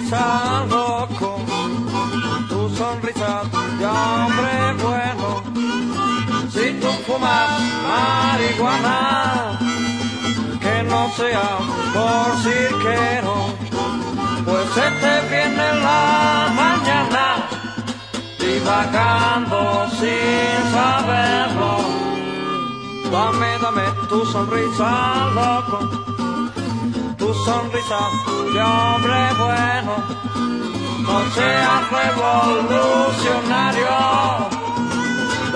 sonrisa loco, tu sonrisa de hombre bueno. Si tú fumas marihuana, que no sea por cirquero, pues se te viene la mañana divagando sin saberlo. Dame, dame tu sonrisa, loco, sonrisa de hombre bueno. No seas revolucionario,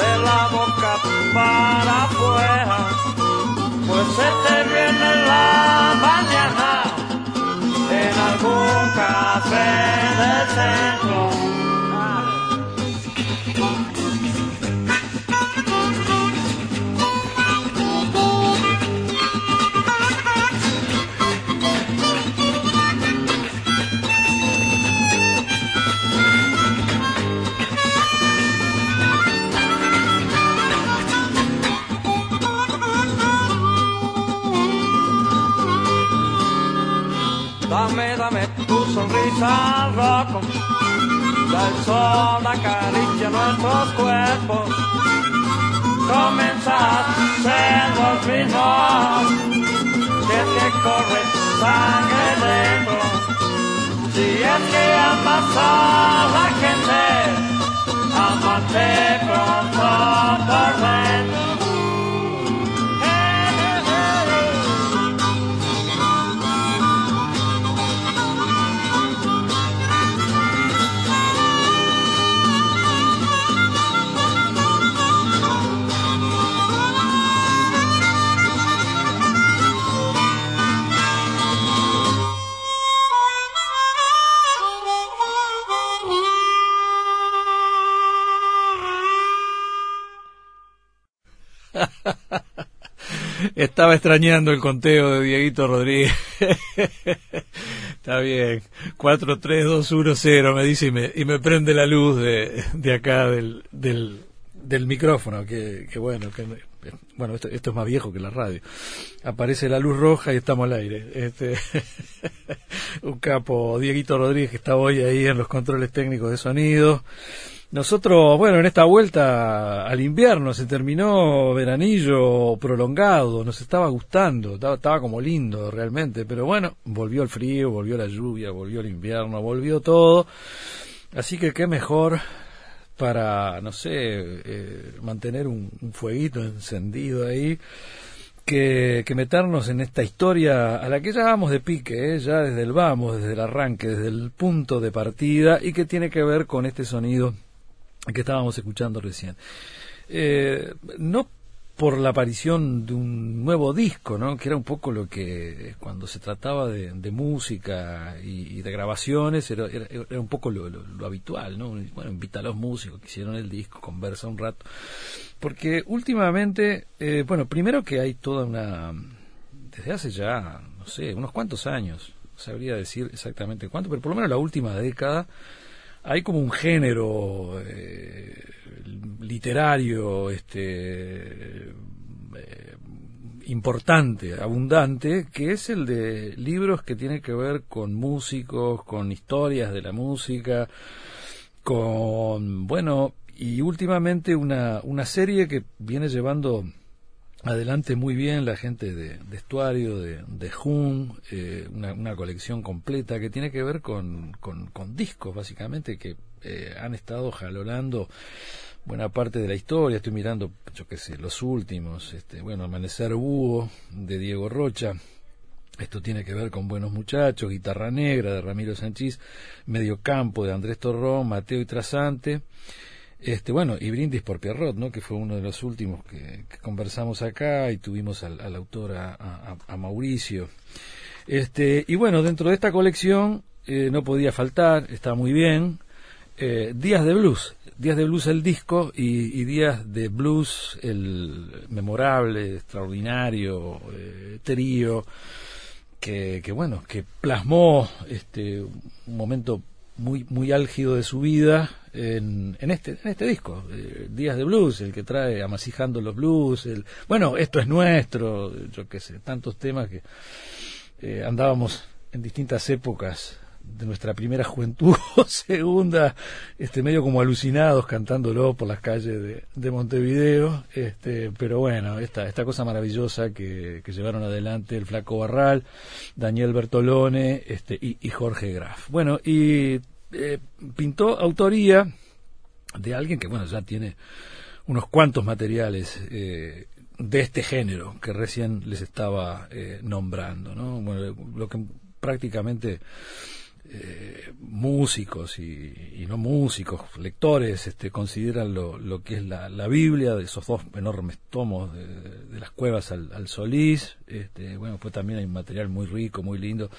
de la boca para afuera, pues se te viene la mañana en algún café del centro. Dame, dame tu sonrisa rojo, el sol acaricia nuestros cuerpos. Comienza a ser los mismos, si es que corre sangre dentro, si es que amas a la gente, amate pronto por dentro. Estaba extrañando el conteo de Dieguito Rodríguez. Está bien. 43210 me dice y me, y me prende la luz de, de acá del, del, del micrófono. Que, que bueno, que, bueno esto, esto es más viejo que la radio. Aparece la luz roja y estamos al aire. Este, un capo, Dieguito Rodríguez, que está hoy ahí en los controles técnicos de sonido. Nosotros, bueno, en esta vuelta al invierno se terminó veranillo prolongado, nos estaba gustando, estaba, estaba, como lindo realmente, pero bueno, volvió el frío, volvió la lluvia, volvió el invierno, volvió todo, así que qué mejor para, no sé, eh, mantener un, fueguito encendido ahí. Que, que, meternos en esta historia a la que ya vamos de pique, ¿eh? ya desde el vamos, desde el arranque, desde el punto de partida y que tiene que ver con este sonido que estábamos escuchando recién. Eh, no por la aparición de un nuevo disco, ¿no? que era un poco lo que cuando se trataba de, de música y, de grabaciones era, un poco lo, lo, lo, habitual, ¿no? Bueno, invita a los músicos que hicieron el disco, conversa un rato, porque últimamente, eh, bueno, primero que hay toda una, desde hace ya, no sé, unos cuantos años, sabría decir exactamente cuánto, pero por lo menos la última década, hay como un género eh, literario este eh, importante, abundante, que es el de libros que tienen que ver con músicos, con historias de la música, con, bueno, y últimamente una, una serie que viene llevando adelante muy bien la gente de, estuario, de, Jun, eh, una, colección completa que tiene que ver con, con, discos, básicamente, que eh, han estado jalolando buena parte de la historia. Estoy mirando, yo qué sé, los últimos, este, bueno, Amanecer Búho, de Diego Rocha. Esto tiene que ver con Buenos Muchachos, Guitarra Negra, de Ramiro Sanchís, Medio Campo, de Andrés Torrón, Mateo y Trasante. Este, bueno, y Brindis por Pierrot, ¿no? que fue uno de los últimos que, conversamos acá y tuvimos al, al autor, a, Mauricio. Este, y bueno, dentro de esta colección eh, no podía faltar, está muy bien, eh, Días de Blues, Días de Blues el disco y, y Días de Blues el memorable, extraordinario eh, trío que, que, bueno, que plasmó este, un momento muy muy álgido de su vida en, en este en este disco eh, Días de Blues el que trae amasijando los blues el bueno esto es nuestro yo qué sé tantos temas que eh, andábamos en distintas épocas de nuestra primera juventud o segunda, este, medio como alucinados cantándolo por las calles de, de Montevideo, este, pero bueno, esta, esta cosa maravillosa que, que llevaron adelante el Flaco Barral, Daniel Bertolone este, y Jorge Graf. Bueno, y eh, pintó autoría de alguien que, bueno, ya tiene unos cuantos materiales eh, de este género que recién les estaba eh, nombrando, ¿no? Bueno, lo que prácticamente eh, músicos y, no músicos, lectores, este, consideran lo, lo que es la, la, Biblia, de esos dos enormes tomos de, de las cuevas al, Solís. Este, bueno, pues también hay material muy rico, muy lindo,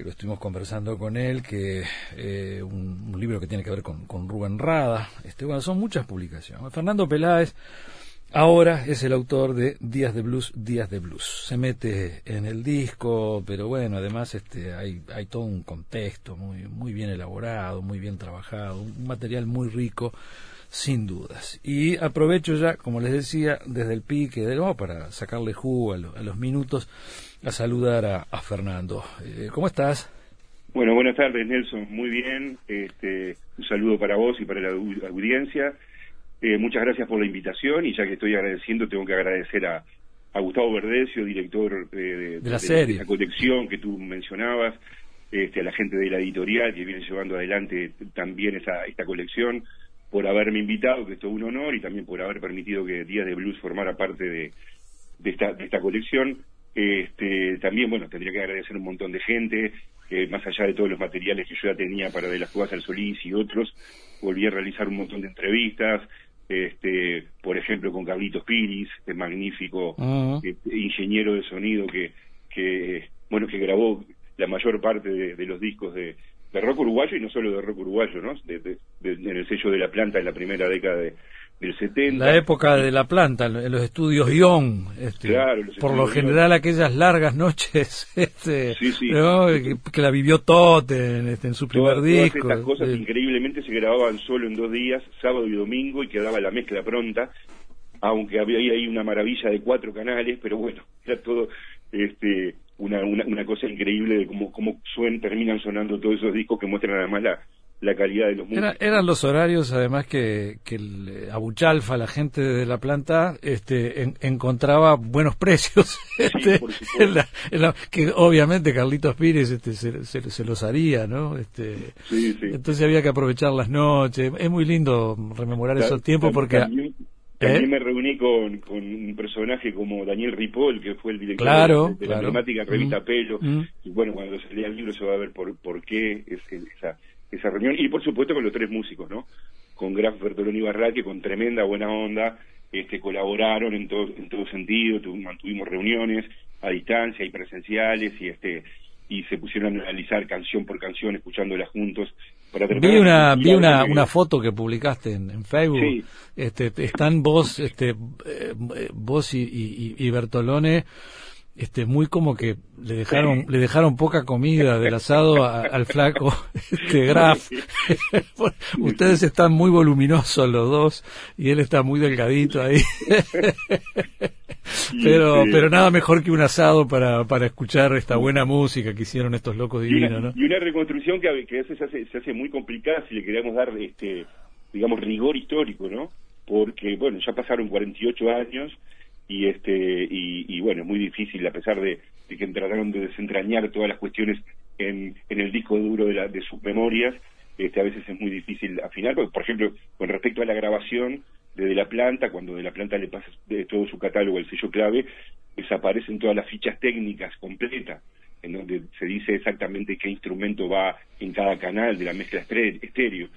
que lo estuvimos conversando con él, que eh, un, libro que tiene que ver con, con Rubén Rada. Este, bueno, son muchas publicaciones. Fernando Peláez Ahora es el autor de Días de Blues, Días de Blues. Se mete en el disco, pero bueno, además este, hay, hay todo un contexto muy, muy bien elaborado, muy bien trabajado, un material muy rico, sin dudas. Y aprovecho ya, como les decía, desde el pique del oh, para sacarle jugo a, lo, a, los minutos, a saludar a, a Fernando. Eh, ¿Cómo estás? Bueno, buenas tardes, Nelson. Muy bien. Este, un saludo para vos y para la audiencia. Eh, muchas gracias por la invitación y ya que estoy agradeciendo, tengo que agradecer a, a Gustavo Verdecio, director eh, de, de, la serie. de, la colección que tú mencionabas, este, a la gente de la editorial que viene llevando adelante también esa, esta colección, por haberme invitado, que esto es un honor, y también por haber permitido que Días de Blues formara parte de, de, esta, de esta colección. Este, también, bueno, tendría que agradecer un montón de gente, eh, más allá de todos los materiales que yo ya tenía para De las Cuevas al Solís y otros, volví a realizar un montón de entrevistas, este, por ejemplo con Carlitos Piris, el magnífico uh -huh. este, ingeniero de sonido que, que, bueno, que grabó la mayor parte de, de los discos de, de, rock uruguayo y no solo de rock uruguayo, ¿no? De, de, en el sello de La Planta en la primera década de, del 70. La época de La Planta, en los estudios Ion, este, claro, por lo general aquellas largas noches este, sí, sí. ¿no? que, que, la vivió Totten este, en su primer todas, disco. Todas estas cosas increíblemente se grababan solo en dos días, sábado y domingo, y quedaba la mezcla pronta, aunque había ahí una maravilla de cuatro canales, pero bueno, era todo este una, una, una cosa increíble de cómo, cómo suen, terminan sonando todos esos discos que muestran además la, la calidad de los músicos. Era, eran los horarios, además, que, que el eh, Abuchalfa, la gente de la planta, este, en, encontraba buenos precios. Este, sí, en la, en la, que obviamente Carlitos Pires este, se, se, se, los haría, ¿no? Este, sí, sí. Entonces había que aprovechar las noches. Es muy lindo rememorar Ta esos tiempos porque... También, también ¿Eh? me reuní con, con, un personaje como Daniel Ripoll, que fue el director claro, de, de claro. la emblemática revista mm, Pelo. Mm. Y bueno, cuando se lea el libro se va a ver por, por qué es esa esa reunión y por supuesto con los tres músicos, ¿no? Con Graf Bertoloni Barral, que con tremenda buena onda este, colaboraron en todo, en todo sentido, mantuvimos reuniones a distancia y presenciales y este y se pusieron a analizar canción por canción, escuchándolas juntos. Para vi una vi una, una foto que publicaste en, en Facebook. Sí. Este, están vos, este, eh, vos y, y, y Bertolone este muy como que le dejaron le dejaron poca comida del asado a, al flaco este Graf. Ustedes están muy voluminosos los dos y él está muy delgadito ahí. Pero pero nada mejor que un asado para para escuchar esta buena música que hicieron estos locos divinos y una, ¿no? y una reconstrucción que, que a veces se hace, se hace muy complicada si le queremos dar este digamos rigor histórico no porque bueno ya pasaron 48 años y este y, bueno es muy difícil a pesar de, de, que trataron de desentrañar todas las cuestiones en, en el disco duro de, la, de sus memorias este a veces es muy difícil afinar porque, por ejemplo con respecto a la grabación de, de la planta cuando de la planta le pasa de todo su catálogo el sello clave desaparecen todas las fichas técnicas completas en donde se dice exactamente qué instrumento va en cada canal de la mezcla estéreo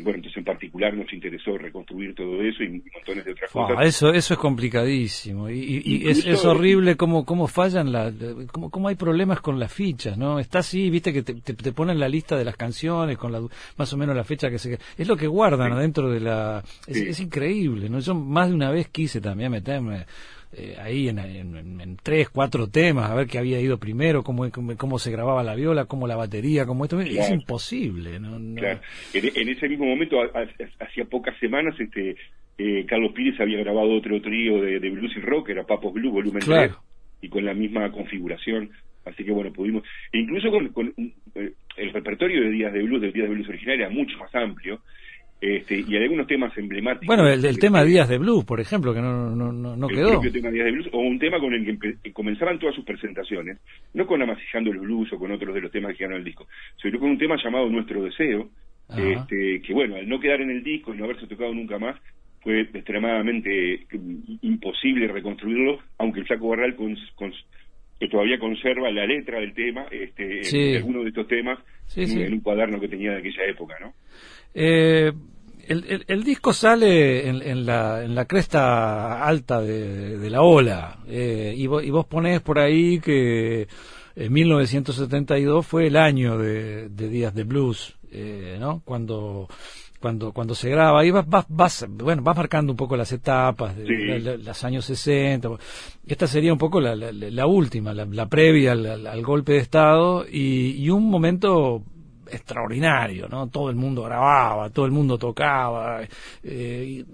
bueno, entonces en particular nos interesó reconstruir todo eso y montones de otras cosas. Oh, eso, eso es complicadísimo y, y, y es, es, horrible cómo, cómo fallan, la, cómo, cómo hay problemas con las fichas, ¿no? Está así, viste que te, te, te, ponen la lista de las canciones con la, más o menos la fecha que se... Es lo que guardan sí. adentro de la... Es, sí. es increíble, ¿no? Yo más de una vez quise también meterme eh, ahí en, en, en, tres, cuatro temas, a ver qué había ido primero, cómo, cómo, cómo se grababa la viola, cómo la batería, cómo esto. Claro. Es imposible. ¿no? no... Claro. En, en, ese mismo momento, hacía pocas semanas, este eh, Carlos Pires había grabado otro trío de, de, blues y rock, era Papos Blue, volumen claro. 3, y con la misma configuración Así que bueno, pudimos, e incluso con, eh, el repertorio de Días de Blues, del Días de Blues original era mucho más amplio, este, y hay algunos temas emblemáticos. Bueno, el, del tema Días de Blues, por ejemplo, que no, no, no, no el quedó. propio tema Días de Blues, o un tema con el que, comenzaban todas sus presentaciones, no con Amasillando el Blues o con otros de los temas que ganó el disco, sino con un tema llamado Nuestro Deseo, este, que bueno, al no quedar en el disco y no haberse tocado nunca más, fue extremadamente imposible reconstruirlo, aunque el Flaco Barral con, que todavía conserva la letra del tema, este, en alguno de estos temas, en, un cuaderno que tenía de aquella época, ¿no? Eh, el, el, disco sale en, en, la, en la cresta alta de, de la ola, eh, y, vos, y vos ponés por ahí que en 1972 fue el año de, de Días de Blues, eh, ¿no? Cuando cuando cuando se graba. Y vas, vas, vas bueno vas marcando un poco las etapas de, los años 60 esta sería un poco la, la, última la, previa al, golpe de estado. Y, y, un momento extraordinario no todo el mundo grababa todo el mundo tocaba eh,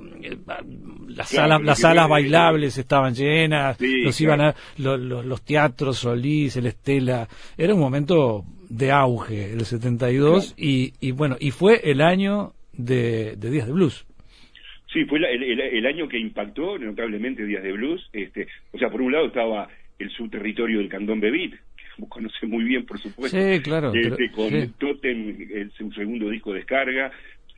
las salas las salas bailables estaban llenas los iban a, los, los, teatros Solís el Estela. Era un momento de auge el 72 y, y bueno y fue el año de, Días de Blues. Sí, fue el, año que impactó notablemente Días de Blues. Este, o sea, por un lado estaba el subterritorio del Candón Bebit, vos conocés muy bien, por supuesto. Sí, claro. Este, con Totem, el, su segundo disco de descarga,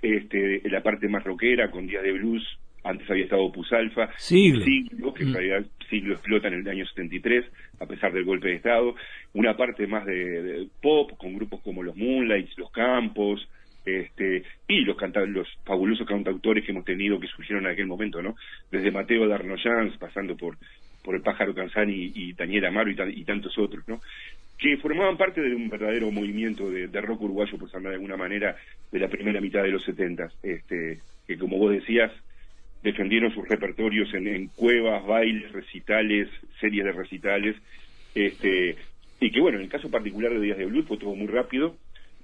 este, la parte más rockera con Días de Blues. Antes había estado Pusalfa, Siglo, siglo que en mm. realidad Siglo explota en el año 73, a pesar del golpe de Estado. Una parte más de pop, con grupos como los Moonlights, Los Campos, este, y los, los fabulosos cantautores que hemos tenido que surgieron en aquel momento, ¿no? Desde Mateo Darnoyans, pasando por, por el Pájaro Canzani y, Daniel Amaro y, tantos otros, ¿no? Que formaban parte de un verdadero movimiento de, rock uruguayo, por llamar de alguna manera, de la primera mitad de los setentas, este, que como vos decías, defendieron sus repertorios en, cuevas, bailes, recitales, series de recitales, este, y que bueno, en el caso particular de Días de Blues fue todo muy rápido,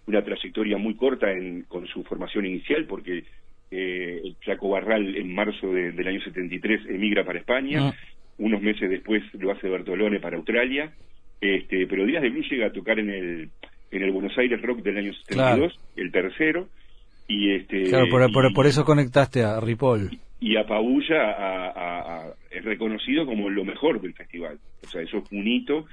una trayectoria muy corta en, con su formación inicial, porque eh, el Flaco Barral en marzo del año 73 emigra para España, ah. Unos meses después lo hace Bertolone para Australia, este, pero Díaz de Blues llega a tocar en el, en el Buenos Aires Rock del año 72, el tercero, y este... Claro, por, por, eso conectaste a Ripoll. Y, a Pabulla a, es reconocido como lo mejor del festival, o sea, eso es un hito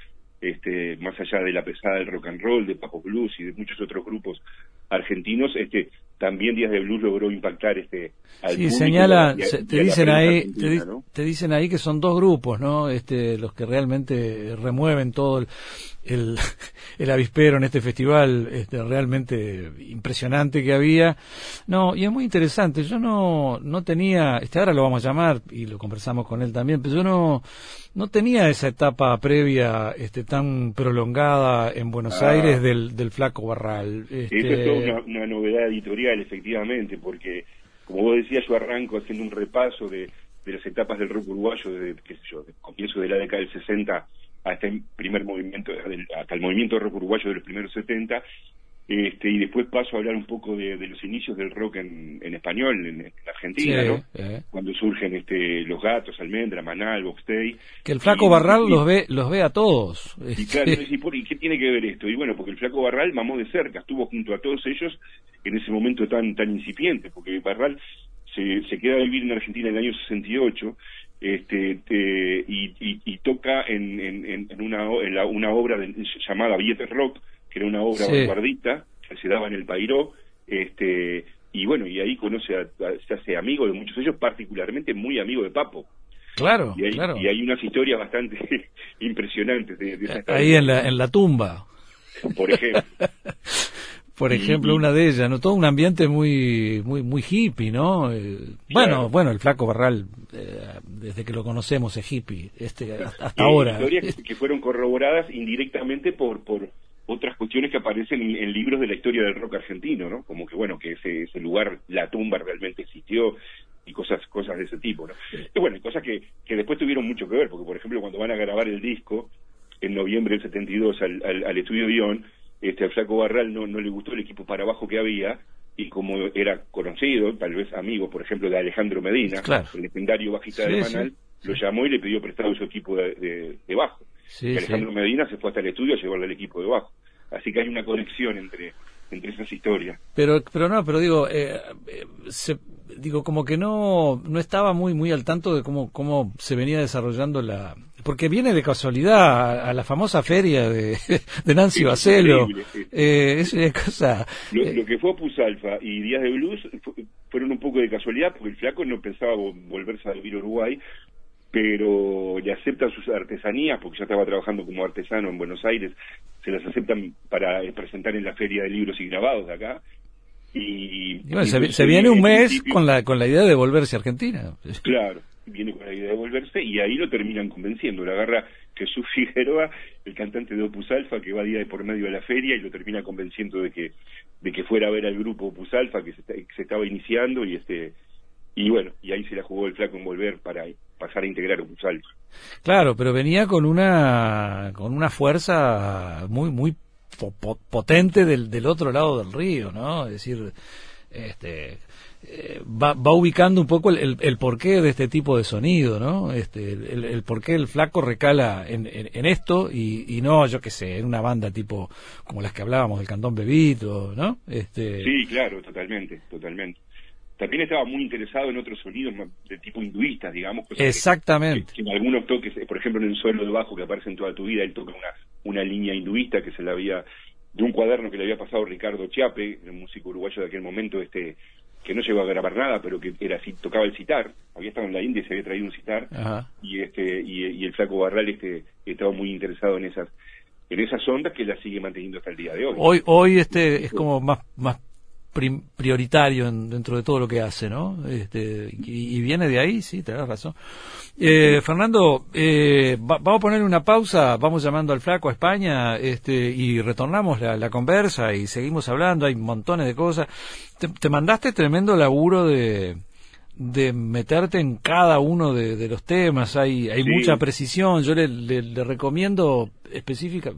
este, más allá de la pesada del rock and roll, de Papo Blues y de muchos otros grupos argentinos, este, también Días de Blues logró impactar este al sí, señala, te dicen ahí, te, dicen ahí que son dos grupos, ¿no? Este, los que realmente remueven todo el, el, el avispero en este festival, este, realmente impresionante que había. No, y es muy interesante. Yo no, no tenía, este, ahora lo vamos a llamar y lo conversamos con él también, pero yo no, no tenía esa etapa previa, este, tan prolongada en Buenos ah. Aires del, del flaco Barral. Este... Esto es toda una, novedad editorial, efectivamente, porque, como vos decías, yo arranco haciendo un repaso de, de las etapas del rock uruguayo desde, qué sé yo, comienzo de la década del 60 hasta el primer movimiento, hasta el movimiento de rock uruguayo de los primeros 70, este, y después paso a hablar un poco de, los inicios del rock en, español, en, Argentina, ¿no? Cuando surgen este, los gatos, Almendra, Manal, Boxtey. Que el Flaco Barral los ve los ve a todos. Y claro, ¿y, qué tiene que ver esto? Y bueno, porque el Flaco Barral mamó de cerca, estuvo junto a todos ellos en ese momento tan tan incipiente, porque Barral se, se queda a vivir en Argentina en el año 68 este, y, toca en, en, una, una obra llamada Billetes Rock, que era una obra vanguardista que se daba en el Pairó, este, y bueno, y ahí conoce, a, se hace amigo de muchos de ellos, particularmente muy amigo de Papo. Claro, y hay, claro. Y hay unas historias bastante impresionantes de, de Ahí en la, en la tumba. Por ejemplo. por ejemplo, una de ellas, ¿no? Todo un ambiente muy muy muy hippie, ¿no? Eh, bueno, bueno, el flaco Barral, eh, desde que lo conocemos es hippie, este hasta, ahora. Historias que, fueron corroboradas indirectamente por por otras cuestiones que aparecen en, libros de la historia del rock argentino, ¿no? Como que bueno, que ese, ese lugar, la tumba realmente existió y cosas cosas de ese tipo, ¿no? Y bueno, cosas que, que después tuvieron mucho que ver, porque por ejemplo cuando van a grabar el disco en noviembre del 72 al, al, al estudio Dion, este, al Flaco Barral no, no le gustó el equipo para abajo que había, y como era conocido, tal vez amigo, por ejemplo, de Alejandro Medina, el legendario bajista de Manal, lo llamó y le pidió prestado su equipo de, de, bajo. y Alejandro Medina se fue hasta el estudio a llevarle al equipo de bajo. Así que hay una conexión entre entre esas historias. Pero, pero no, pero digo, eh, eh, se, digo como que no, no estaba muy, muy al tanto de cómo, cómo se venía desarrollando la, porque viene de casualidad a, la famosa feria de, de Nancy Bacelo. Eh, es una cosa. Lo, lo, que fue Pusalfa y Díaz de Blues fueron un poco de casualidad porque el flaco no pensaba volverse a vivir a Uruguay pero le aceptan sus artesanías, porque ya estaba trabajando como artesano en Buenos Aires, se las aceptan para presentar en la Feria de Libros y Grabados de acá. Y, se, viene un mes con la, con la idea de volverse a Argentina. Claro, viene con la idea de volverse y ahí lo terminan convenciendo. La agarra Jesús Figueroa, el cantante de Opus Alfa, que va día de por medio de la feria y lo termina convenciendo de que, de que fuera a ver al grupo Opus Alfa que se, que se estaba iniciando y este y bueno, y ahí se la jugó el flaco en volver para pasar a integrar un salto. Claro, pero venía con una con una fuerza muy muy potente del, del otro lado del río, ¿no? Es decir, este eh, va, va, ubicando un poco el, el, porqué de este tipo de sonido, ¿no? Este, el, el porqué el flaco recala en, en, esto y, y, no, yo qué sé, en una banda tipo como las que hablábamos del Cantón Bebito, ¿no? Este... Sí, claro, totalmente, totalmente también estaba muy interesado en otros sonidos de tipo hinduista, digamos. Exactamente. Que, en algunos toques, por ejemplo, en el suelo de bajo que aparece en toda tu vida, él toca una, una línea hinduista que se le había, de un cuaderno que le había pasado Ricardo Chiape, el músico uruguayo de aquel momento, este que no llegó a grabar nada, pero que era así, tocaba el citar, había estado en la India y se había traído un citar, y este y, el flaco Barral este estaba muy interesado en esas en esas ondas que la sigue manteniendo hasta el día de hoy. Hoy hoy este es como más más prioritario dentro de todo lo que hace, ¿no? Este, y, viene de ahí, sí, tenés razón. Eh, Fernando, eh, vamos a poner una pausa, vamos llamando al flaco a España este, y retornamos la, la conversa y seguimos hablando, hay montones de cosas. te mandaste tremendo laburo de, de meterte en cada uno de, los temas, hay, hay mucha precisión, yo le, le, recomiendo específica,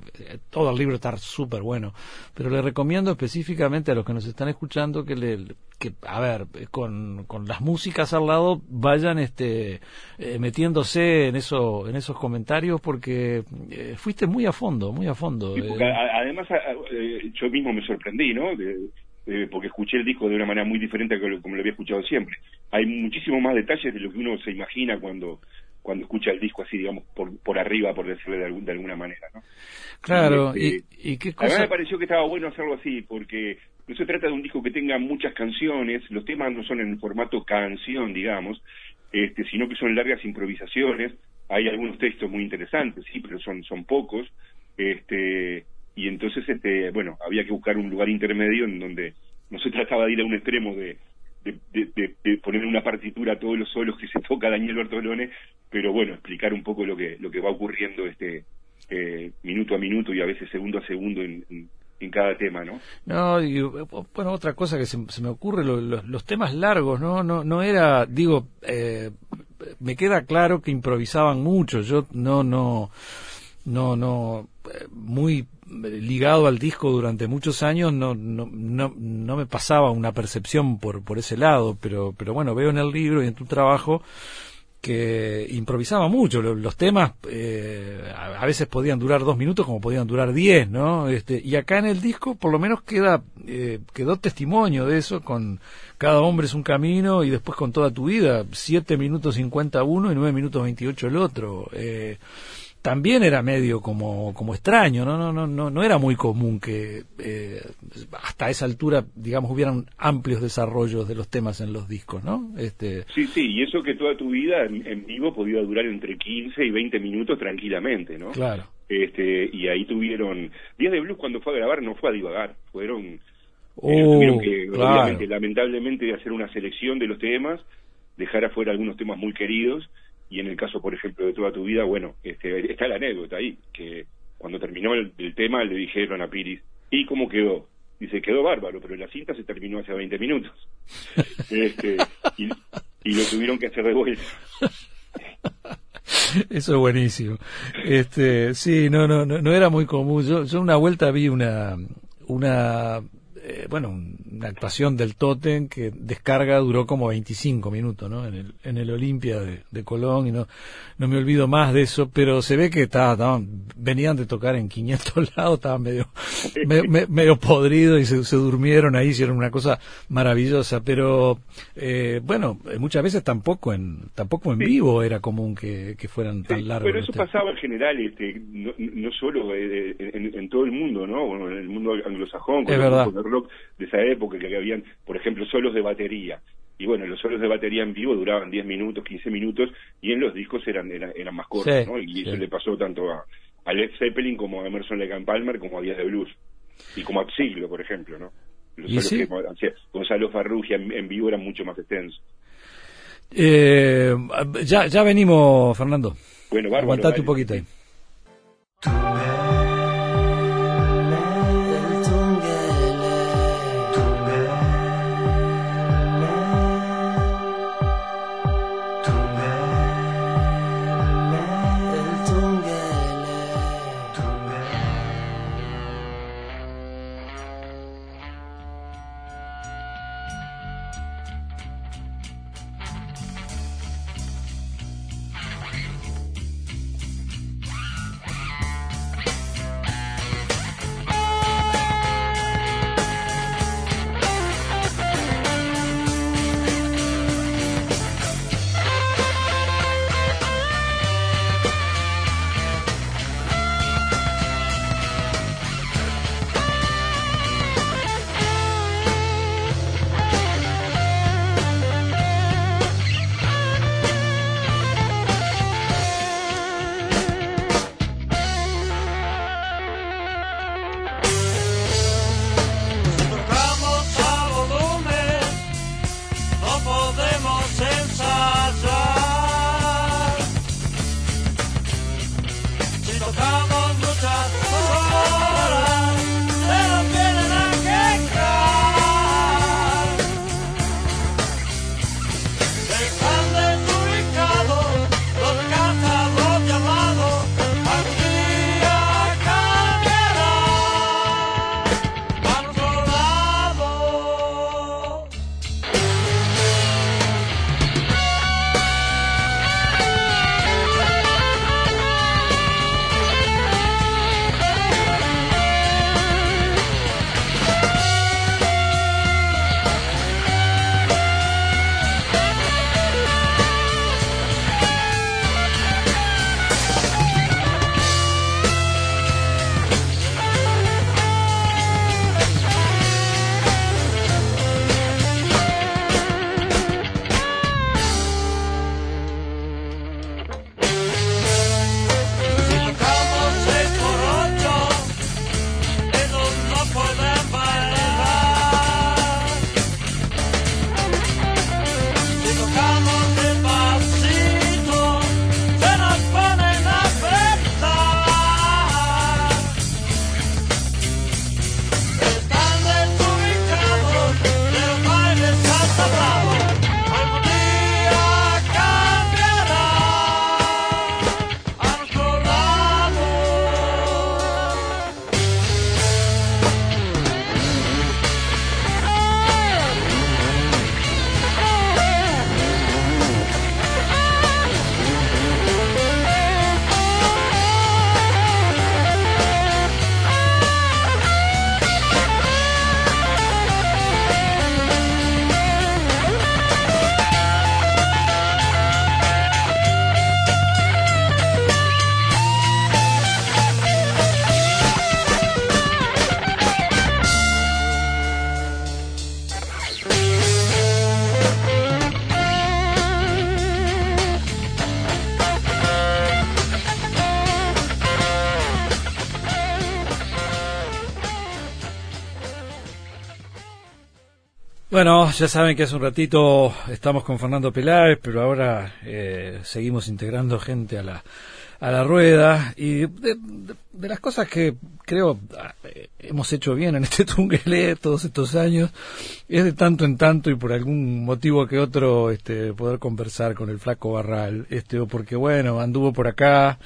todo el libro está súper bueno, pero le recomiendo específicamente a los que nos están escuchando que, le, que a ver, con, con las músicas al lado vayan este, eh, metiéndose en, eso, en esos comentarios porque eh, fuiste muy a fondo, muy a fondo. Eh. además, yo mismo me sorprendí, ¿no? Porque escuché el disco de una manera muy diferente a como lo había escuchado siempre hay muchísimo más detalles de lo que uno se imagina cuando cuando escucha el disco así, digamos, por, por arriba, por decirlo de, de alguna manera, ¿no? Claro, y, este, qué cosa... A mí me pareció que estaba bueno hacerlo así, porque no se trata de un disco que tenga muchas canciones, los temas no son en formato canción, digamos, este, sino que son largas improvisaciones, hay algunos textos muy interesantes, sí, pero son, son pocos, este, y entonces, este, bueno, había que buscar un lugar intermedio en donde no se trataba de ir a un extremo de de, poner una partitura a todos los solos que se toca Daniel Bertolone, pero bueno, explicar un poco lo que, lo que va ocurriendo este eh, minuto a minuto y a veces segundo a segundo en, en, cada tema, ¿no? No, y, bueno, otra cosa que se, me ocurre, los temas largos, ¿no? No, no era, digo, eh, me queda claro que improvisaban mucho, yo no, no, no, no, eh, muy ligado al disco durante muchos años no, no, no, no, me pasaba una percepción por, por ese lado, pero, pero bueno, veo en el libro y en tu trabajo que improvisaba mucho. Los, temas eh, a, veces podían durar dos minutos como podían durar diez, ¿no? Este, y acá en el disco por lo menos queda eh, quedó testimonio de eso con Cada hombre es un camino y después con toda tu vida, siete minutos cincuenta uno y nueve minutos veintiocho el otro. Eh, también era medio como, como extraño, ¿no? No, no, no, no era muy común que eh, hasta esa altura, digamos, hubieran amplios desarrollos de los temas en los discos, ¿no? Este... Sí, sí, y eso que toda tu vida en, vivo podía durar entre 15 y 20 minutos tranquilamente, ¿no? Claro. Este, y ahí tuvieron... Días de Blues cuando fue a grabar no fue a divagar, fueron... Oh, tuvieron que, obviamente, lamentablemente, hacer una selección de los temas, dejar afuera algunos temas muy queridos y en el caso, por ejemplo, de toda tu vida, bueno, este, está la anécdota ahí, que cuando terminó el, tema le dijeron a Piris, ¿y cómo quedó? Dice, quedó bárbaro, pero la cinta se terminó hace 20 minutos. este, y, lo tuvieron que hacer de vuelta. Eso es buenísimo. Este, sí, no, no, no, no era muy común. Yo, yo una vuelta vi una, una, eh, bueno, un, una actuación del Totem que descarga duró como 25 minutos, ¿no? En el, en el Olimpia de, Colón y no, no me olvido más de eso, pero se ve que estaban, venían de tocar en 500 lados, estaban medio, medio podridos y se, durmieron ahí, hicieron una cosa maravillosa, pero eh, bueno, muchas veces tampoco en, tampoco en vivo era común que, fueran tan largos. Pero eso pasaba en general, este, no, solo eh, en, todo el mundo, ¿no? en el mundo anglosajón, con el rock de esa época, que habían, por ejemplo, solos de batería. Y bueno, los solos de batería en vivo duraban 10 minutos, 15 minutos, y en los discos eran, eran, más cortos, ¿no? Y eso le pasó tanto a, a, Led Zeppelin como a Emerson Lake Palmer como a Díaz de Blues. Y como a Siglo, por ejemplo, ¿no? Los solos que Gonzalo Farrugia en, vivo eran mucho más extensos. Eh, ya, ya venimos, Fernando. Bueno, bárbaro. Aguantate un poquito ahí. Ya saben que hace un ratito estamos con Fernando Peláez, pero ahora eh, seguimos integrando gente a la, a la rueda. Y de, las cosas que creo eh, hemos hecho bien en este Tungelé todos estos años es de tanto en tanto y por algún motivo que otro este, poder conversar con el flaco Barral, este, o porque bueno, anduvo por acá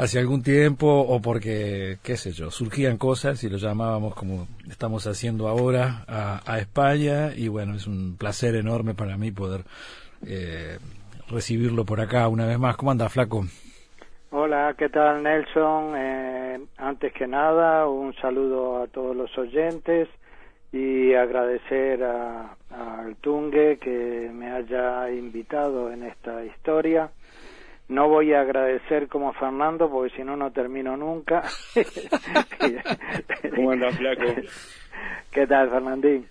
hace algún tiempo o porque, qué sé yo, surgían cosas y lo llamábamos como estamos haciendo ahora a, España y bueno, es un placer enorme para mí poder eh, recibirlo por acá una vez más. ¿Cómo anda, Flaco? Hola, ¿qué tal, Nelson? Eh, antes que nada, un saludo a todos los oyentes y agradecer al Tungue que me haya invitado en esta historia. No voy a agradecer como Fernando porque si no, no termino nunca. ¿Cómo andas, flaco? ¿Qué tal, Fernandín?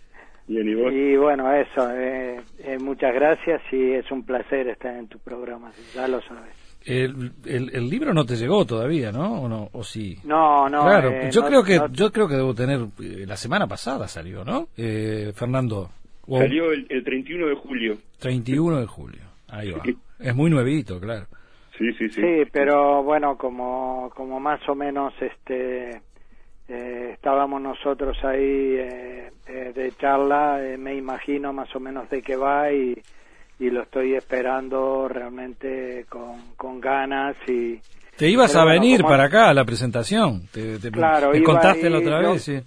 Bien, ¿y vos? Y bueno, eso, eh, eh, muchas gracias y es un placer estar en tu programa, ya lo sabes. El, el, libro no te llegó todavía, ¿no? ¿O, no? ¿O sí? No, no. Claro, eh, yo creo que yo creo que debo tener la semana pasada salió, ¿no? Fernando. Salió el, el, 31 de julio. 31 de julio. Ahí va. Es muy nuevito, claro. Sí, sí, sí. Sí, pero bueno, como, como más o menos este eh, estábamos nosotros ahí eh, eh, de charla, me imagino más o menos de qué va y, y lo estoy esperando realmente con, con ganas y... Te ibas a venir para acá a la presentación, te, claro, contaste la otra vez, sí.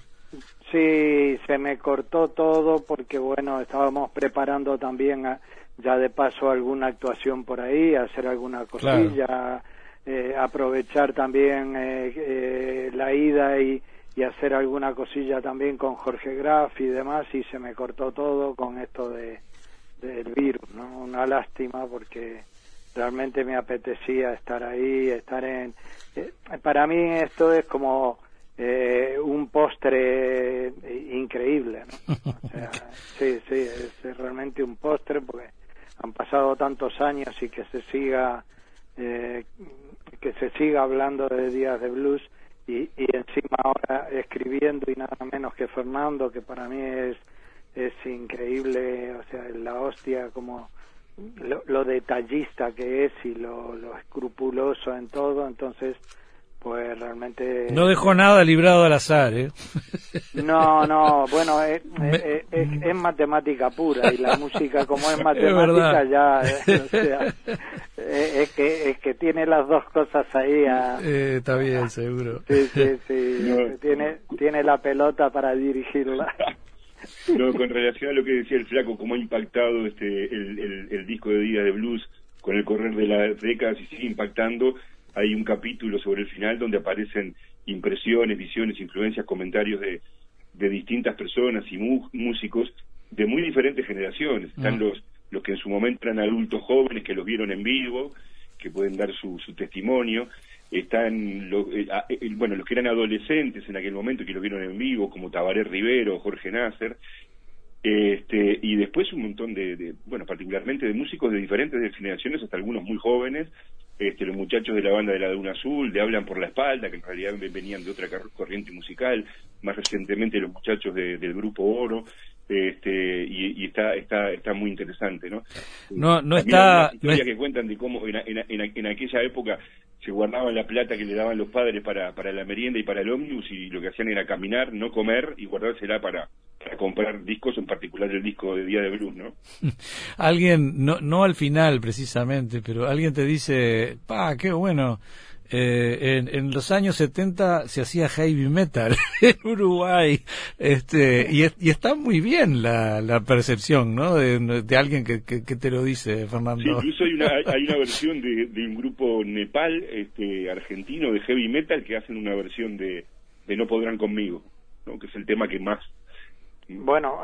Sí, se me cortó todo porque bueno, estábamos preparando también a, ya de paso alguna actuación por ahí, hacer alguna cosilla, eh, aprovechar también eh, eh, la ida y, y, hacer alguna cosilla también con Jorge Graf y demás y se me cortó todo con esto de del virus, ¿no? Una lástima porque realmente me apetecía estar ahí, estar en... para mí esto es como un postre increíble, ¿no? O sea, sí, sí, es realmente un postre porque han pasado tantos años y que se siga eh, que se siga hablando de días de blues y, encima ahora escribiendo y nada menos que Fernando que para mí es es increíble o sea la hostia como lo, detallista que es y lo, lo escrupuloso en todo. Entonces pues realmente no dejó nada librado al azar ¿eh? no no bueno es, es, matemática pura y la música como es matemática ya o sea, es que es que tiene las dos cosas ahí eh, está bien seguro. Sí sí sí. Tiene tiene la pelota para dirigirla. No con relación a lo que decía el flaco cómo ha impactado este el, el, el disco de Día de Blues con el correr de las décadas y sigue impactando hay un capítulo sobre el final donde aparecen impresiones, visiones, influencias, comentarios de, de distintas personas y músicos de muy diferentes generaciones. Están los, los que en su momento eran adultos jóvenes que los vieron en vivo, que pueden dar su, su testimonio. Están los, eh, eh, bueno, los que eran adolescentes en aquel momento que los vieron en vivo, como Tabaré Rivero, Jorge Nasser, este, y después un montón de, de, bueno, particularmente de músicos de diferentes generaciones, hasta algunos muy jóvenes, este, los muchachos de la banda de la Duna Azul, de Hablan por la Espalda, que en realidad venían de otra corriente musical, más recientemente los muchachos del grupo Oro, este, y, está, está, está muy interesante, ¿no? No, no está... La historia que cuentan de cómo en, en, aquella época se guardaban la plata que le daban los padres para, para la merienda y para el ómnibus y lo que hacían era caminar, no comer y guardársela para, para comprar discos, en particular el disco de Día de Blues, ¿no? alguien, no, no al final precisamente, pero alguien te dice, pa, qué bueno, eh, en, en, los años 70 se hacía heavy metal en Uruguay, este, y, y está muy bien la, la percepción, ¿no? De, de alguien que, que, te lo dice, Fernando. Sí, incluso hay una, hay una versión de, de un grupo Nepal, este, argentino de heavy metal que hacen una versión de, de No podrán conmigo, ¿no? Que es el tema que más bueno,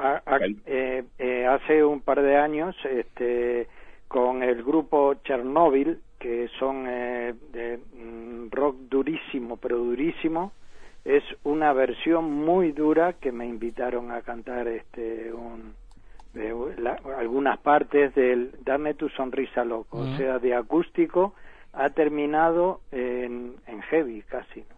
eh, eh, hace un par de años, este, con el grupo Chernobyl, que son eh, de mm, rock durísimo, pero durísimo, es una versión muy dura que me invitaron a cantar este un, de, algunas partes del Dame tu sonrisa loco, o sea, de acústico ha terminado en, en heavy casi. ¿no?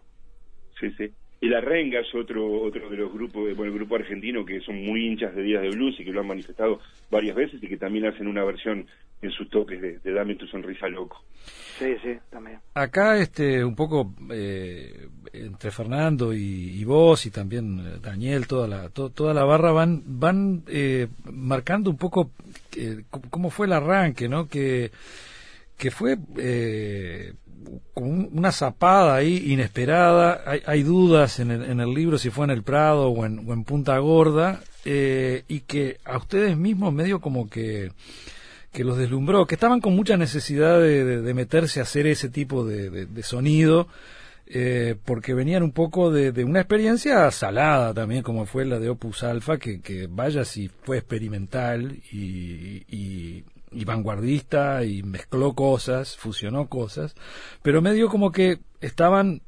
Sí, sí. Y La Renga es otro, otro de los grupos, bueno, el grupo argentino que son muy hinchas de Días de Blues y que lo han manifestado varias veces y que también hacen una versión en sus toques de, Dame tu sonrisa loco. Sí, sí, también. Acá, este, un poco eh, entre Fernando y, vos y también eh, Daniel, toda la, toda la barra van, van eh, marcando un poco cómo fue el arranque, ¿no? Que, que fue una zapada ahí inesperada. Hay, dudas en el, en el, libro si fue en el Prado o en, Punta Gorda. Eh, y que a ustedes mismos medio como que, que los deslumbró, que estaban con mucha necesidad de, meterse a hacer ese tipo de, sonido. Eh, porque venían un poco de, una experiencia salada también, como fue la de Opus Alpha, que, vaya si fue experimental y vanguardista y mezcló cosas, fusionó cosas, pero medio como que estaban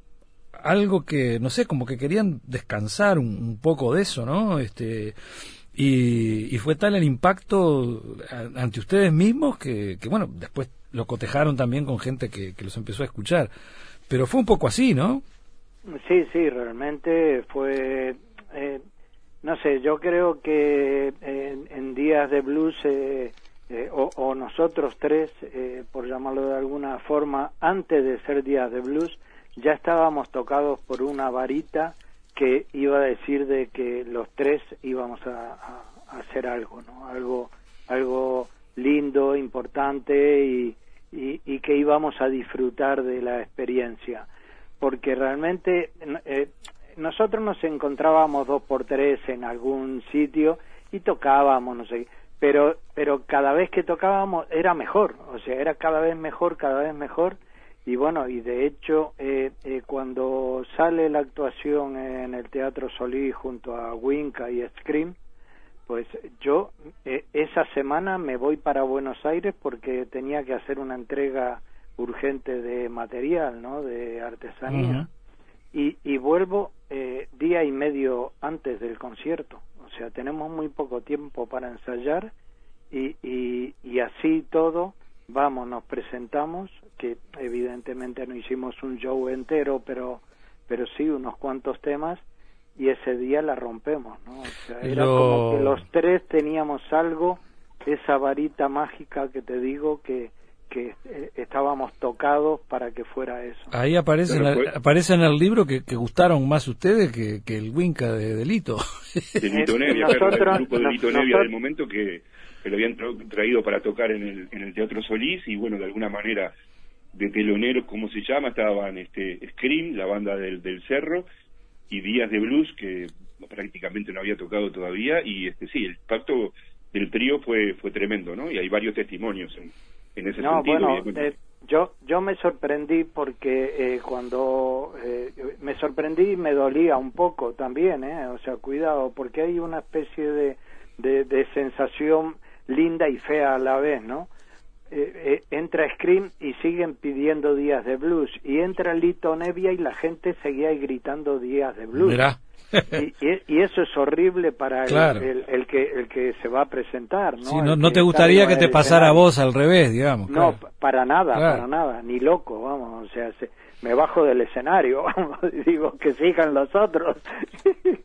algo que, no sé, como que querían descansar un, poco de eso, ¿no? Este, y, fue tal el impacto ante ustedes mismos que, que, bueno, después lo cotejaron también con gente que, que los empezó a escuchar. Pero fue un poco así, ¿no? Sí, sí, realmente fue... Eh, no sé, yo creo que en, en días de blues eh, eh, o, nosotros tres, eh, por llamarlo de alguna forma, antes de ser Días de Blues, ya estábamos tocados por una varita que iba a decir de que los tres íbamos a, hacer algo, ¿no? Algo, algo lindo, importante y, y, que íbamos a disfrutar de la experiencia. Porque realmente eh, nosotros nos encontrábamos dos por tres en algún sitio y tocábamos, no sé, pero pero cada vez que tocábamos era mejor o sea era cada vez mejor cada vez mejor. Y bueno y de hecho eh, eh, cuando sale la actuación en el Teatro Solís junto a Winca y Scream pues yo eh, esa semana me voy para Buenos Aires porque tenía que hacer una entrega urgente de material no de artesanía. Y, y vuelvo día y medio antes del concierto sea, tenemos muy poco tiempo para ensayar y, y, así todo, vamos, nos presentamos, que evidentemente no hicimos un show entero, pero, pero sí unos cuantos temas y ese día la rompemos, ¿no? O sea, era como que los tres teníamos algo, esa varita mágica que te digo que, que eh, estábamos tocados para que fuera eso. Ahí aparece, en, el, aparece en el libro que, que gustaron más ustedes que, que el Winca de Delito. De Lito Nevia, el grupo de Lito Nevia del momento que, que lo habían traído para tocar en el, en el Teatro Solís y bueno, de alguna manera de teloneros, como se llama, estaban este Scream, la banda del, del Cerro, y Días de Blues, que prácticamente no había tocado todavía, y este sí, el pacto del trío fue, fue tremendo, ¿no? Y hay varios testimonios en, no, Bueno, eh, yo, yo me sorprendí porque eh, cuando eh, me sorprendí y me dolía un poco también, ¿eh? O sea, cuidado, porque hay una especie de, de, de sensación linda y fea a la vez, ¿no? entra Scream y siguen pidiendo días de blues y entra Lito Nevia y la gente seguía gritando días de blues y, eso es horrible para el, que el que se va a presentar no no, te gustaría que te pasara a vos al revés digamos no para nada para nada ni loco vamos o sea me bajo del escenario vamos digo que sigan los otros.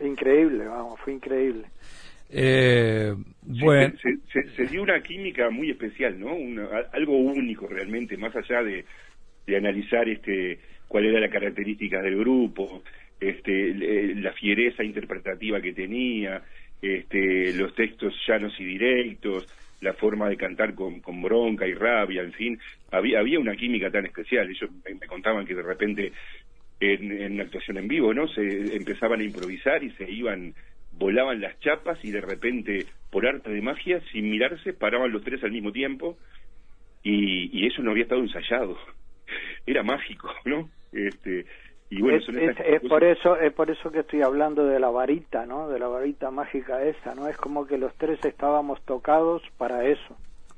Increíble vamos fue increíble. Eh, bueno. Se, dio una química muy especial, ¿no? algo único realmente, más allá de, de analizar este cuál era la característica del grupo, este, la fiereza interpretativa que tenía, este, los textos llanos y directos, la forma de cantar con, con bronca y rabia, en fin, había, había una química tan especial. Ellos me, contaban que de repente en, en actuación en vivo, ¿no? Se empezaban a improvisar y se iban, volaban las chapas y de repente, por arte de magia, sin mirarse, paraban los tres al mismo tiempo y eso no había estado ensayado. Era mágico, ¿no? Este, y bueno, es, por eso es por eso que estoy hablando de la varita, ¿no? De la varita mágica esa, ¿no? Es como que los tres estábamos tocados para eso.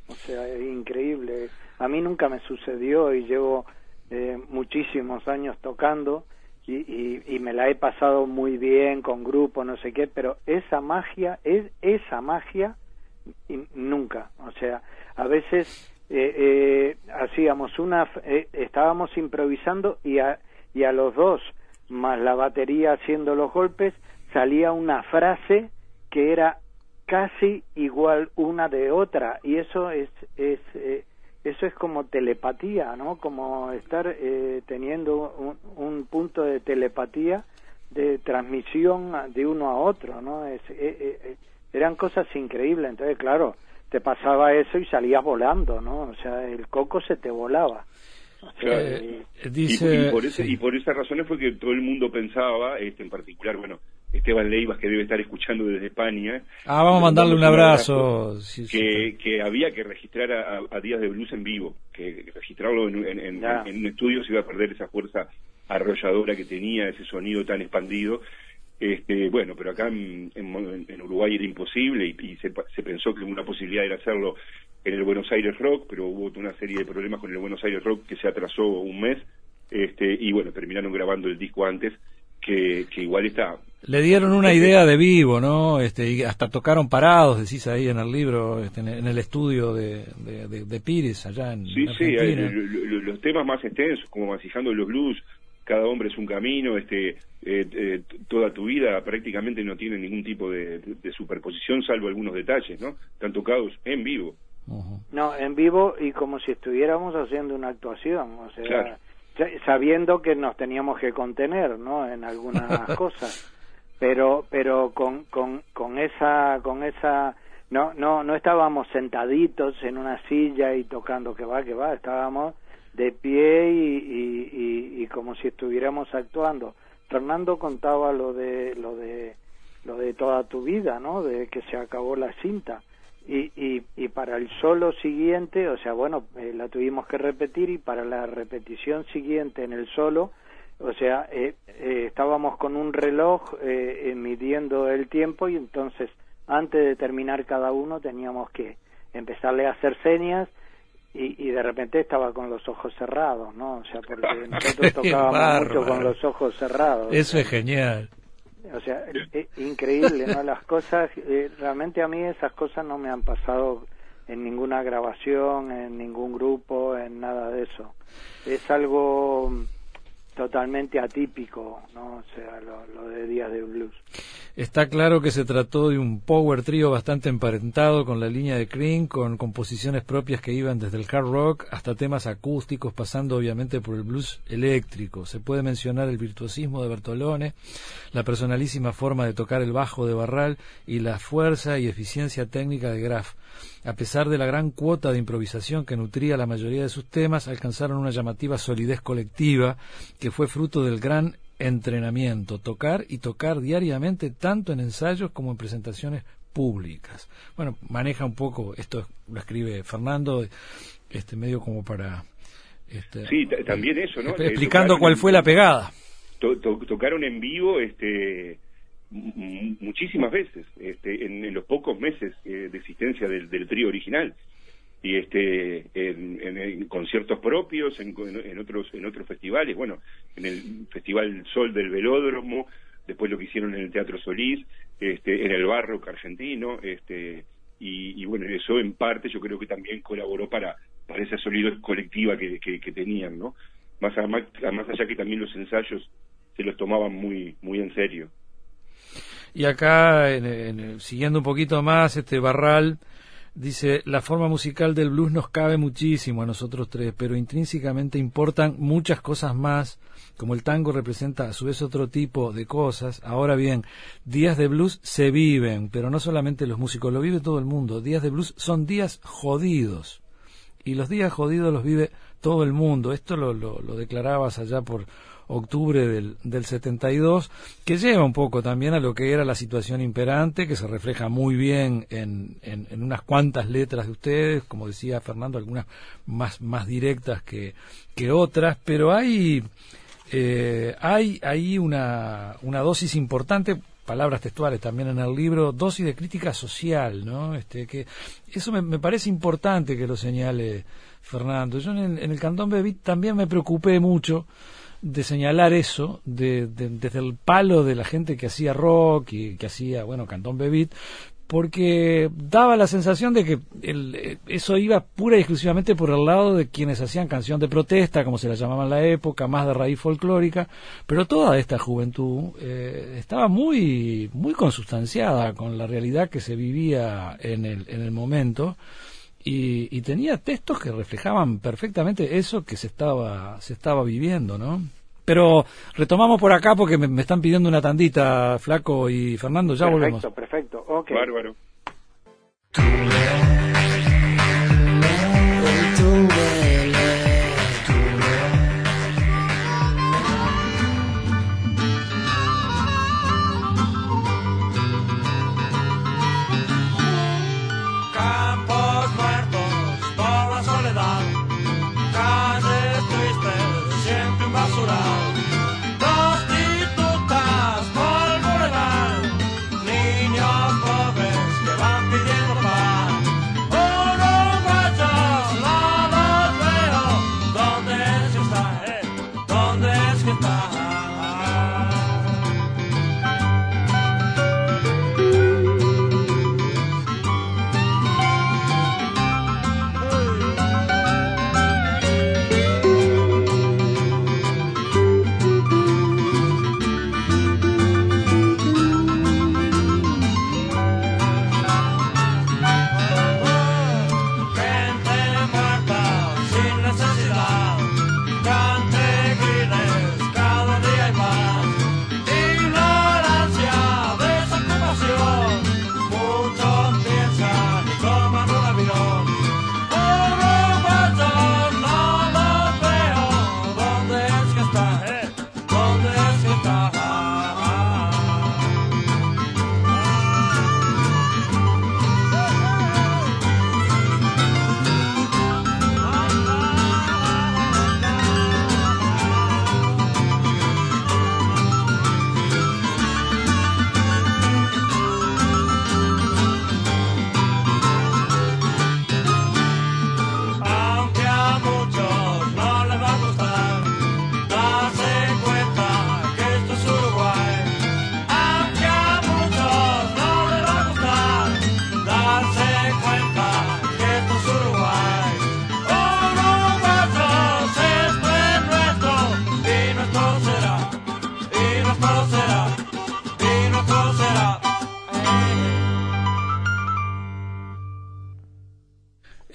O sea, es increíble. A mí nunca me sucedió y llevo eh, muchísimos años tocando y, y, y, me la he pasado muy bien con grupo, no sé qué, pero esa magia, es esa magia, nunca. O sea, a veces eh, eh, hacíamos una, eh, estábamos improvisando y a, y a los dos, más la batería haciendo los golpes, salía una frase que era casi igual una de otra y eso es, es eh, eso es como telepatía, ¿no? Como estar eh, teniendo un, un, punto de telepatía de transmisión de uno a otro, ¿no? Es, eran cosas increíbles. Entonces, claro, te pasaba eso y salías volando, ¿no? O sea, el coco se te volaba. Eh, y, por ese, y por esas razones fue que todo el mundo pensaba, este, en particular, bueno, Esteban Leivas, que debe estar escuchando desde España. Ah, vamos a mandarle un abrazo. que, que había que registrar a, Días de Blues en vivo, que, registrarlo en, en, un estudio se iba a perder esa fuerza arrolladora que tenía, ese sonido tan expandido. Este, bueno, pero acá en, Uruguay era imposible y, se, se, pensó que una posibilidad era hacerlo en el Buenos Aires Rock, pero hubo una serie de problemas con el Buenos Aires Rock que se atrasó un mes este, y bueno, terminaron grabando el disco antes que, igual está. Le dieron una idea de vivo, ¿no? Este, y hasta tocaron parados, decís ahí en el libro, este, en el estudio de, de, Pires, allá en Sí, sí, los temas más extensos, como Masijando los Blues, Cada hombre es un camino, este, eh, eh, toda tu vida prácticamente no tiene ningún tipo de, superposición, salvo algunos detalles, ¿no? Están tocados en vivo. No, en vivo y como si estuviéramos haciendo una actuación, o sea sabiendo que nos teníamos que contener no en algunas cosas pero pero con, con, con esa con esa no no no estábamos sentaditos en una silla y tocando que va que va estábamos de pie y, y, como si estuviéramos actuando. Fernando contaba lo de lo de lo de toda tu vida no de que se acabó la cinta. Y, y, y, para el solo siguiente, o sea, bueno, eh, la tuvimos que repetir y para la repetición siguiente en el solo, o sea, eh, eh, estábamos con un reloj midiendo el tiempo y entonces antes de terminar cada uno teníamos que empezarle a hacer señas y, y de repente estaba con los ojos cerrados, ¿no? O sea, porque nosotros tocábamos mucho con los ojos cerrados. Eso es genial. O sea, es, increíble, ¿no? Las cosas, eh, realmente a mí esas cosas no me han pasado en ninguna grabación, en ningún grupo, en nada de eso. Es algo totalmente atípico, ¿no? O sea, lo, de Días de Blues. Está claro que se trató de un power trio bastante emparentado con la línea de Cream, con composiciones propias que iban desde el hard rock hasta temas acústicos, pasando obviamente por el blues eléctrico. Se puede mencionar el virtuosismo de Bertolone, la personalísima forma de tocar el bajo de Barral y la fuerza y eficiencia técnica de Graf. A pesar de la gran cuota de improvisación que nutría la mayoría de sus temas, alcanzaron una llamativa solidez colectiva que fue fruto del gran entrenamiento, tocar y tocar diariamente tanto en ensayos como en presentaciones públicas. Bueno, maneja un poco, esto lo escribe Fernando, este medio como para... Este, sí, también eso, ¿no? Explicando cuál fue la pegada. tocaron en vivo, este muchísimas veces este, en, los pocos meses eh, de existencia del, trío original y este en, conciertos propios en, otros en otros festivales bueno en el festival Sol del Velódromo después lo que hicieron en el Teatro Solís este en el Barroco argentino este y, bueno eso en parte yo creo que también colaboró para para esa solidez colectiva que, que, tenían no más, más más allá que también los ensayos se los tomaban muy muy en serio. Y acá, siguiendo un poquito más, este Barral dice, la forma musical del blues nos cabe muchísimo a nosotros tres, pero intrínsecamente importan muchas cosas más, como el tango representa a su vez otro tipo de cosas. Ahora bien, días de blues se viven, pero no solamente los músicos, lo vive todo el mundo. Días de blues son días jodidos. Y los días jodidos los vive todo el mundo. Esto lo, lo, declarabas allá por octubre del, del 72, que lleva un poco también a lo que era la situación imperante, que se refleja muy bien en, en, unas cuantas letras de ustedes, como decía Fernando, algunas más, más directas que, que otras, pero hay, eh, hay una, una dosis importante palabras textuales también en el libro, dosis de crítica social, ¿no? Este, que eso me, me parece importante que lo señale Fernando. Yo en, en el Cantón Bebit también me preocupé mucho de señalar eso de, desde el palo de la gente que hacía rock y que hacía, bueno, Cantón Bebit, porque daba la sensación de que el, eso iba pura y exclusivamente por el lado de quienes hacían canción de protesta, como se la llamaba en la época, más de raíz folclórica, pero toda esta juventud eh, estaba muy, muy consustanciada con la realidad que se vivía en el, en el momento y, tenía textos que reflejaban perfectamente eso que se estaba, se estaba viviendo, ¿no? Pero retomamos por acá porque me, están pidiendo una tandita, Flaco y Fernando, ya volvemos. Perfecto, perfecto, ok. Bárbaro.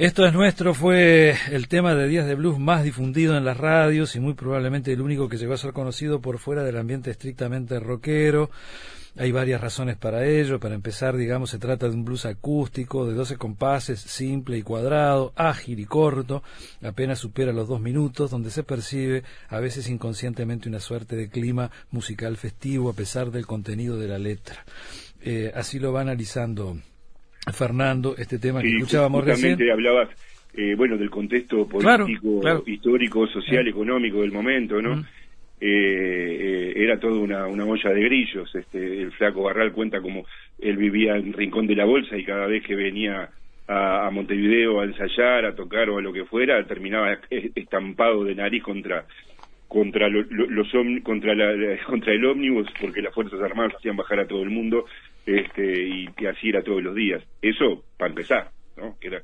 Esto es nuestro fue el tema de Días de Blues más difundido en las radios y muy probablemente el único que llegó a ser conocido por fuera del ambiente estrictamente rockero. Hay varias razones para ello. Para empezar, digamos, se trata de un blues acústico de 12 compases, simple y cuadrado, ágil y corto, apenas supera los dos minutos, donde se percibe a veces inconscientemente una suerte de clima musical festivo a pesar del contenido de la letra. Eh, así lo va analizando Fernando, este tema que escuchábamos recién. hablabas, eh, bueno, del contexto político, histórico, social, económico del momento, ¿no? Mm. Eh, eh, era toda una, una olla de grillos. Este, el flaco Barral cuenta como él vivía en Rincón de la Bolsa y cada vez que venía a, Montevideo a ensayar, a tocar o a lo que fuera, terminaba estampado de nariz contra contra los contra la, contra el ómnibus porque las fuerzas armadas hacían bajar a todo el mundo este, y que así era todos los días. Eso, para empezar, ¿no? Era,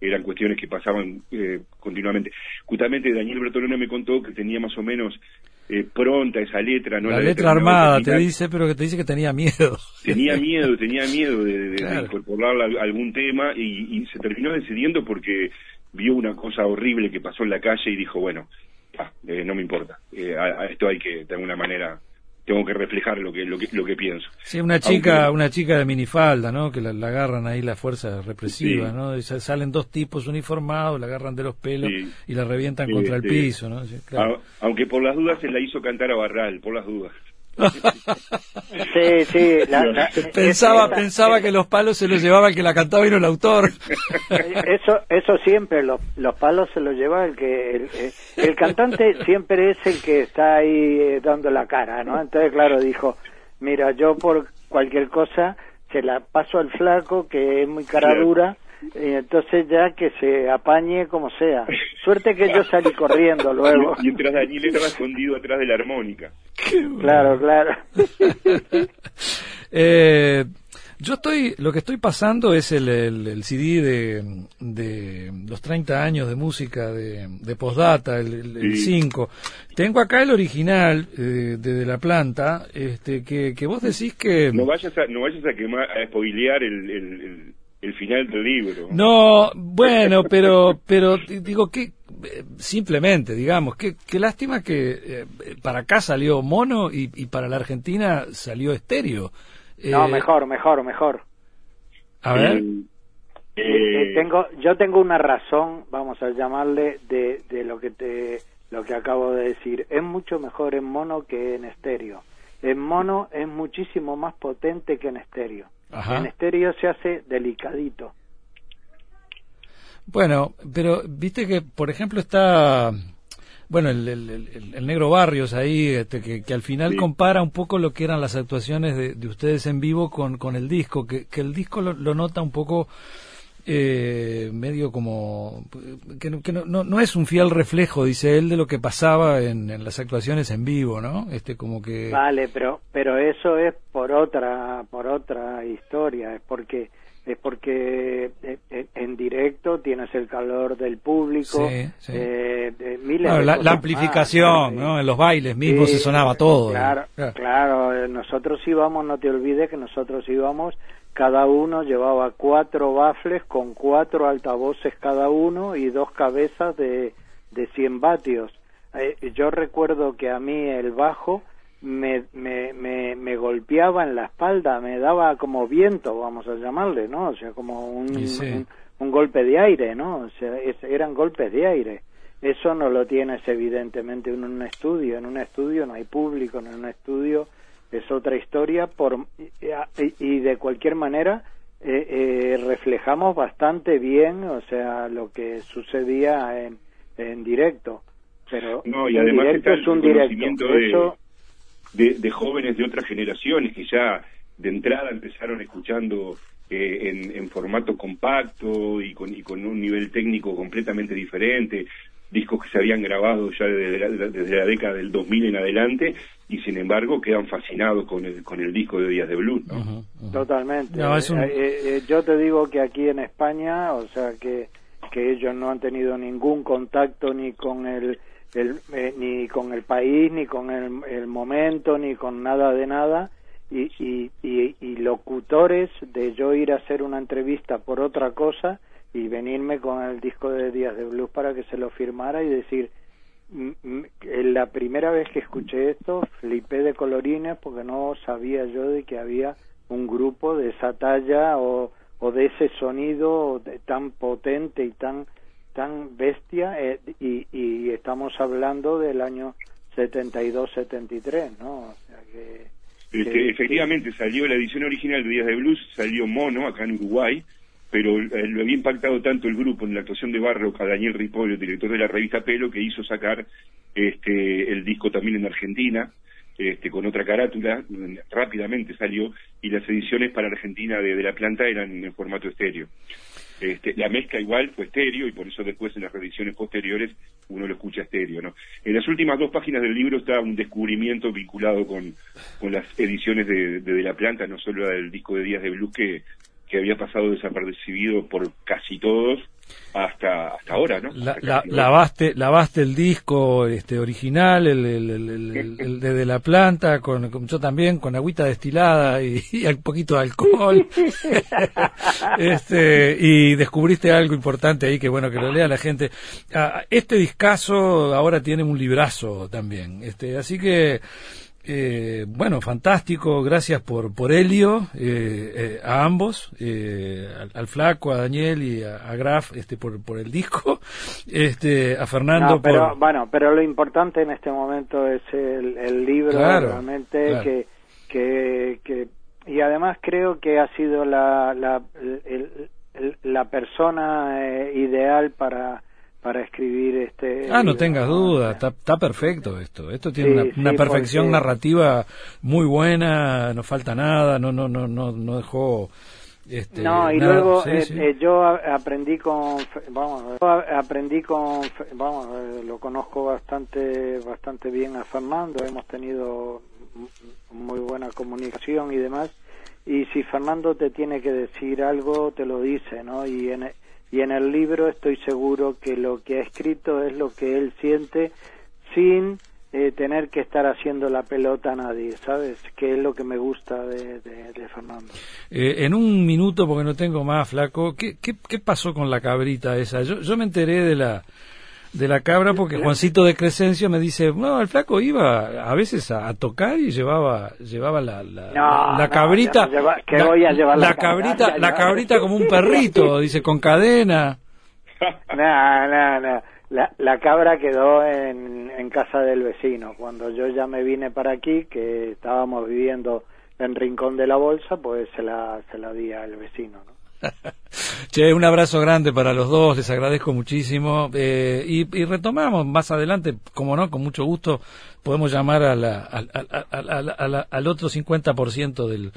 eran cuestiones que pasaban eh, continuamente. Justamente Daniel Bertolone me contó que tenía más o menos eh, pronta esa letra. ¿no? La, letra armada, te dice, pero que te dice que tenía miedo. Tenía miedo, tenía miedo de, incorporarla a algún tema y, se terminó decidiendo porque vio una cosa horrible que pasó en la calle y dijo, bueno, eh, no me importa, a, esto hay que de alguna manera tengo que reflejar lo que lo que, lo que pienso. Sí, una chica una chica de minifalda, ¿no? Que la, agarran ahí la fuerza represiva, ¿no? salen dos tipos uniformados, la agarran de los pelos y la revientan contra el piso, ¿no? Aunque por las dudas se la hizo cantar a Barral, por las dudas sí, sí. pensaba pensaba que los palos se los llevaba el que la cantaba y no el autor. Eso eso siempre, los, los palos se los lleva el que... El, el, cantante siempre es el que está ahí eh, dando la cara, ¿no? Entonces, claro, dijo, mira, yo por cualquier cosa se la paso al flaco, que es muy cara dura, y entonces ya que se apañe como sea. Suerte que yo salí corriendo luego. Mientras Daniel estaba escondido atrás de la armónica. Claro, claro. eh, yo estoy, lo que estoy pasando es el, el, CD de, de, los 30 años de música de, de Postdata, el 5. Tengo acá el original eh, de, de, La Planta, este, que, que vos decís que... No vayas a, no vayas a, quemar, a spoilear el el final del libro. No, bueno, pero, pero digo que simplemente, digamos, qué, qué lástima que eh, para acá salió mono y, para la Argentina salió estéreo. no, eh, mejor, mejor, mejor. A ver. Eh, tengo, yo tengo una razón, vamos a llamarle, de, de lo que te, lo que acabo de decir. Es mucho mejor en mono que en estéreo. En mono es muchísimo más potente que en estéreo. En estéreo se hace delicadito. Bueno, pero viste que, por ejemplo, está bueno, el, el, negro Barrios ahí, este, que, al final compara un poco lo que eran las actuaciones de, ustedes en vivo con, con el disco, que, que el disco lo, nota un poco eh, medio como que, no, no, no, es un fiel reflejo dice él de lo que pasaba en, en, las actuaciones en vivo no este como que vale pero pero eso es por otra por otra historia es porque es porque eh, eh, en directo tienes el calor del público Eh, la, amplificación ¿no? en los bailes mismos se sonaba todo claro, claro. nosotros íbamos no te olvides que nosotros íbamos cada uno llevaba cuatro bafles con cuatro altavoces cada uno y dos cabezas de, de 100 vatios. Eh, yo recuerdo que a mí el bajo me, me, me, golpeaba en la espalda, me daba como viento, vamos a llamarle, ¿no? O sea, como un, un, golpe de aire, ¿no? O sea, eran golpes de aire. Eso no lo tienes evidentemente en un estudio. En un estudio no hay público, en un estudio es otra historia. Por y, de cualquier manera eh, eh, reflejamos bastante bien o sea lo que sucedía en, en directo. Pero no, y además directo es un directo. de, de, jóvenes de otras generaciones que ya de entrada empezaron escuchando eh, en, en, formato compacto y con, y con un nivel técnico completamente diferente discos que se habían grabado ya desde la, desde la década del 2000 en adelante y sin embargo quedan fascinados con el, con el disco de Días de Blues. Totalmente. Eh, eh, eh, yo te digo que aquí en España, o sea, que, que ellos no han tenido ningún contacto ni con el, el ni con el país, ni con el, el, momento, ni con nada de nada. Y, y, y, y locutores de yo ir a hacer una entrevista por otra cosa y venirme con el disco de Días de Blues para que se lo firmara y decir, la primera vez que escuché esto flipé de colorines porque no sabía yo de que había un grupo de esa talla o, o de ese sonido tan potente y tan tan bestia eh, y, y, estamos hablando del año 72-73, ¿no? O sea que, este, efectivamente salió la edición original de Días de Blues, salió mono acá en Uruguay, pero eh, lo había impactado tanto el grupo en la actuación de Barro a Daniel Ripollo, director de la revista Pelo, que hizo sacar este, el disco también en Argentina, este, con otra carátula, rápidamente salió, y las ediciones para Argentina de, la planta eran en formato estéreo. Este, la mezcla igual fue estéreo y por eso después en las reediciones posteriores uno lo escucha estéreo. ¿no? En las últimas dos páginas del libro está un descubrimiento vinculado con, con las ediciones de, de, La Planta, no solo del disco de Días de Blues que, que había pasado desapercibido por casi todos, hasta hasta ahora, ¿no? La, lavaste, lavaste el disco este original, el, el, de, la planta, con, yo también, con agüita destilada y, un poquito de alcohol. este, y descubriste algo importante ahí, que bueno, que lo lea la gente. Ah, este discazo ahora tiene un librazo también, este, así que eh, bueno, fantástico, gracias por, por Helio, eh, eh, a ambos, al, Flaco, a Daniel y a, Graf este, por, por el disco, este, a Fernando pero, Bueno, pero lo importante en este momento es el, libro, realmente, que, que, que, y además creo que ha sido la, la, la persona ideal para para escribir este ah no tengas duda está, está perfecto esto. Esto tiene una, perfección narrativa muy buena no falta nada no no no no no dejó este, no y luego eh, eh, yo aprendí con vamos aprendí con vamos eh, lo conozco bastante bastante bien a Fernando hemos tenido muy buena comunicación y demás y si Fernando te tiene que decir algo te lo dice no y en y en el libro estoy seguro que lo que ha escrito es lo que él siente sin eh, tener que estar haciendo la pelota a nadie, ¿sabes? Que es lo que me gusta de, Fernando. Eh, en un minuto, porque no tengo más, flaco, ¿qué, qué, qué pasó con la cabrita esa? Yo, yo me enteré de la de la cabra porque Juancito de Crescencio me dice, no, el flaco iba a veces a, tocar y llevaba llevaba la la, cabrita que voy a llevar la, cabrita la cabrita como un perrito, dice con cadena. No, no, no. La, la cabra quedó en, en casa del vecino. Cuando yo ya me vine para aquí, que estábamos viviendo en Rincón de la Bolsa, pues se la, se la di al vecino, ¿no? che, un abrazo grande para los dos, les agradezco muchísimo. Eh, y, retomamos más adelante, como no, con mucho gusto, podemos llamar a la, al otro 50% del.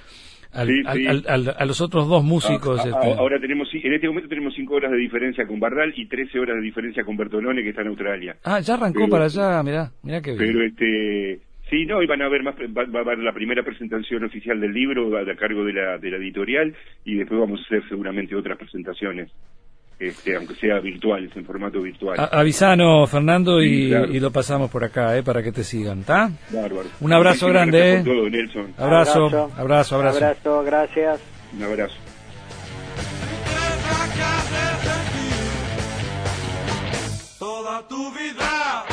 Al, a los otros dos músicos. Ah, este. Ahora tenemos, en este momento tenemos 5 horas de diferencia con Bardal y 13 horas de diferencia con Bertolone, que está en Australia. Ah, ya arrancó para allá, mirá, mirá que bien. Pero este Sí, no, y van a haber más, va, a haber la primera presentación oficial del libro a, cargo de la, de la editorial y después vamos a hacer seguramente otras presentaciones. Este, aunque sea virtuales, en formato virtual. avisano, Fernando, y, lo pasamos por acá, eh, para que te sigan, ¿está? Un abrazo grande, eh. Todo, Nelson. Abrazo, abrazo, abrazo. Abrazo, gracias. Un abrazo. Toda tu vida.